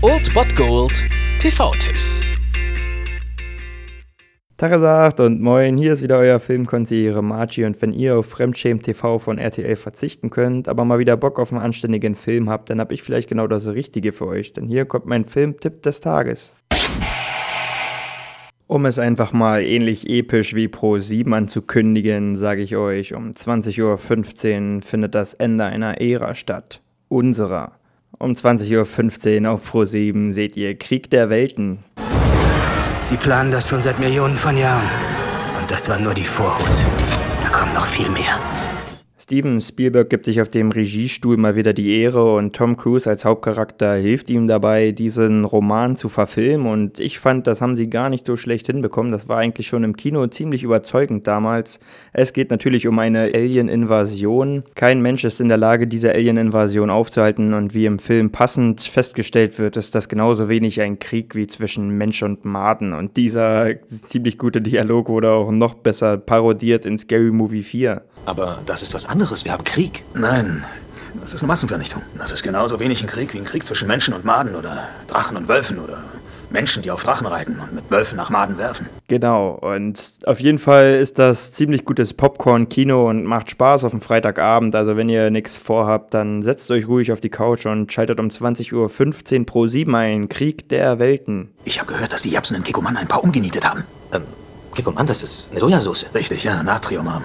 Old Bot Gold TV-Tipps. Tagesagt und moin, hier ist wieder euer Filmkonsigliere Margie und wenn ihr auf Fremdschämen TV von RTL verzichten könnt, aber mal wieder Bock auf einen anständigen Film habt, dann hab ich vielleicht genau das Richtige für euch, denn hier kommt mein Filmtipp des Tages. Um es einfach mal ähnlich episch wie Pro 7 anzukündigen, sage ich euch, um 20.15 Uhr findet das Ende einer Ära statt. Unserer. Um 20.15 Uhr auf Pro 7 seht ihr Krieg der Welten. Die planen das schon seit Millionen von Jahren. Und das war nur die Vorhut. Da kommt noch viel mehr. Steven Spielberg gibt sich auf dem Regiestuhl mal wieder die Ehre und Tom Cruise als Hauptcharakter hilft ihm dabei, diesen Roman zu verfilmen und ich fand, das haben sie gar nicht so schlecht hinbekommen. Das war eigentlich schon im Kino ziemlich überzeugend damals. Es geht natürlich um eine Alien-Invasion. Kein Mensch ist in der Lage, diese Alien-Invasion aufzuhalten und wie im Film passend festgestellt wird, ist das genauso wenig ein Krieg wie zwischen Mensch und Maden und dieser ziemlich gute Dialog wurde auch noch besser parodiert in Scary Movie 4. Aber das ist was anderes. Wir haben Krieg. Nein, das ist eine Massenvernichtung. Das ist genauso wenig ein Krieg wie ein Krieg zwischen Menschen und Maden oder Drachen und Wölfen oder Menschen, die auf Drachen reiten und mit Wölfen nach Maden werfen. Genau, und auf jeden Fall ist das ziemlich gutes Popcorn-Kino und macht Spaß auf dem Freitagabend. Also wenn ihr nichts vorhabt, dann setzt euch ruhig auf die Couch und schaltet um 20.15 Uhr pro 7 ein Krieg der Welten. Ich habe gehört, dass die Japsen in Kikoman ein paar umgenietet haben. Ähm, Kikoman, das ist eine Sojasauce. Richtig, ja, Natriumarm.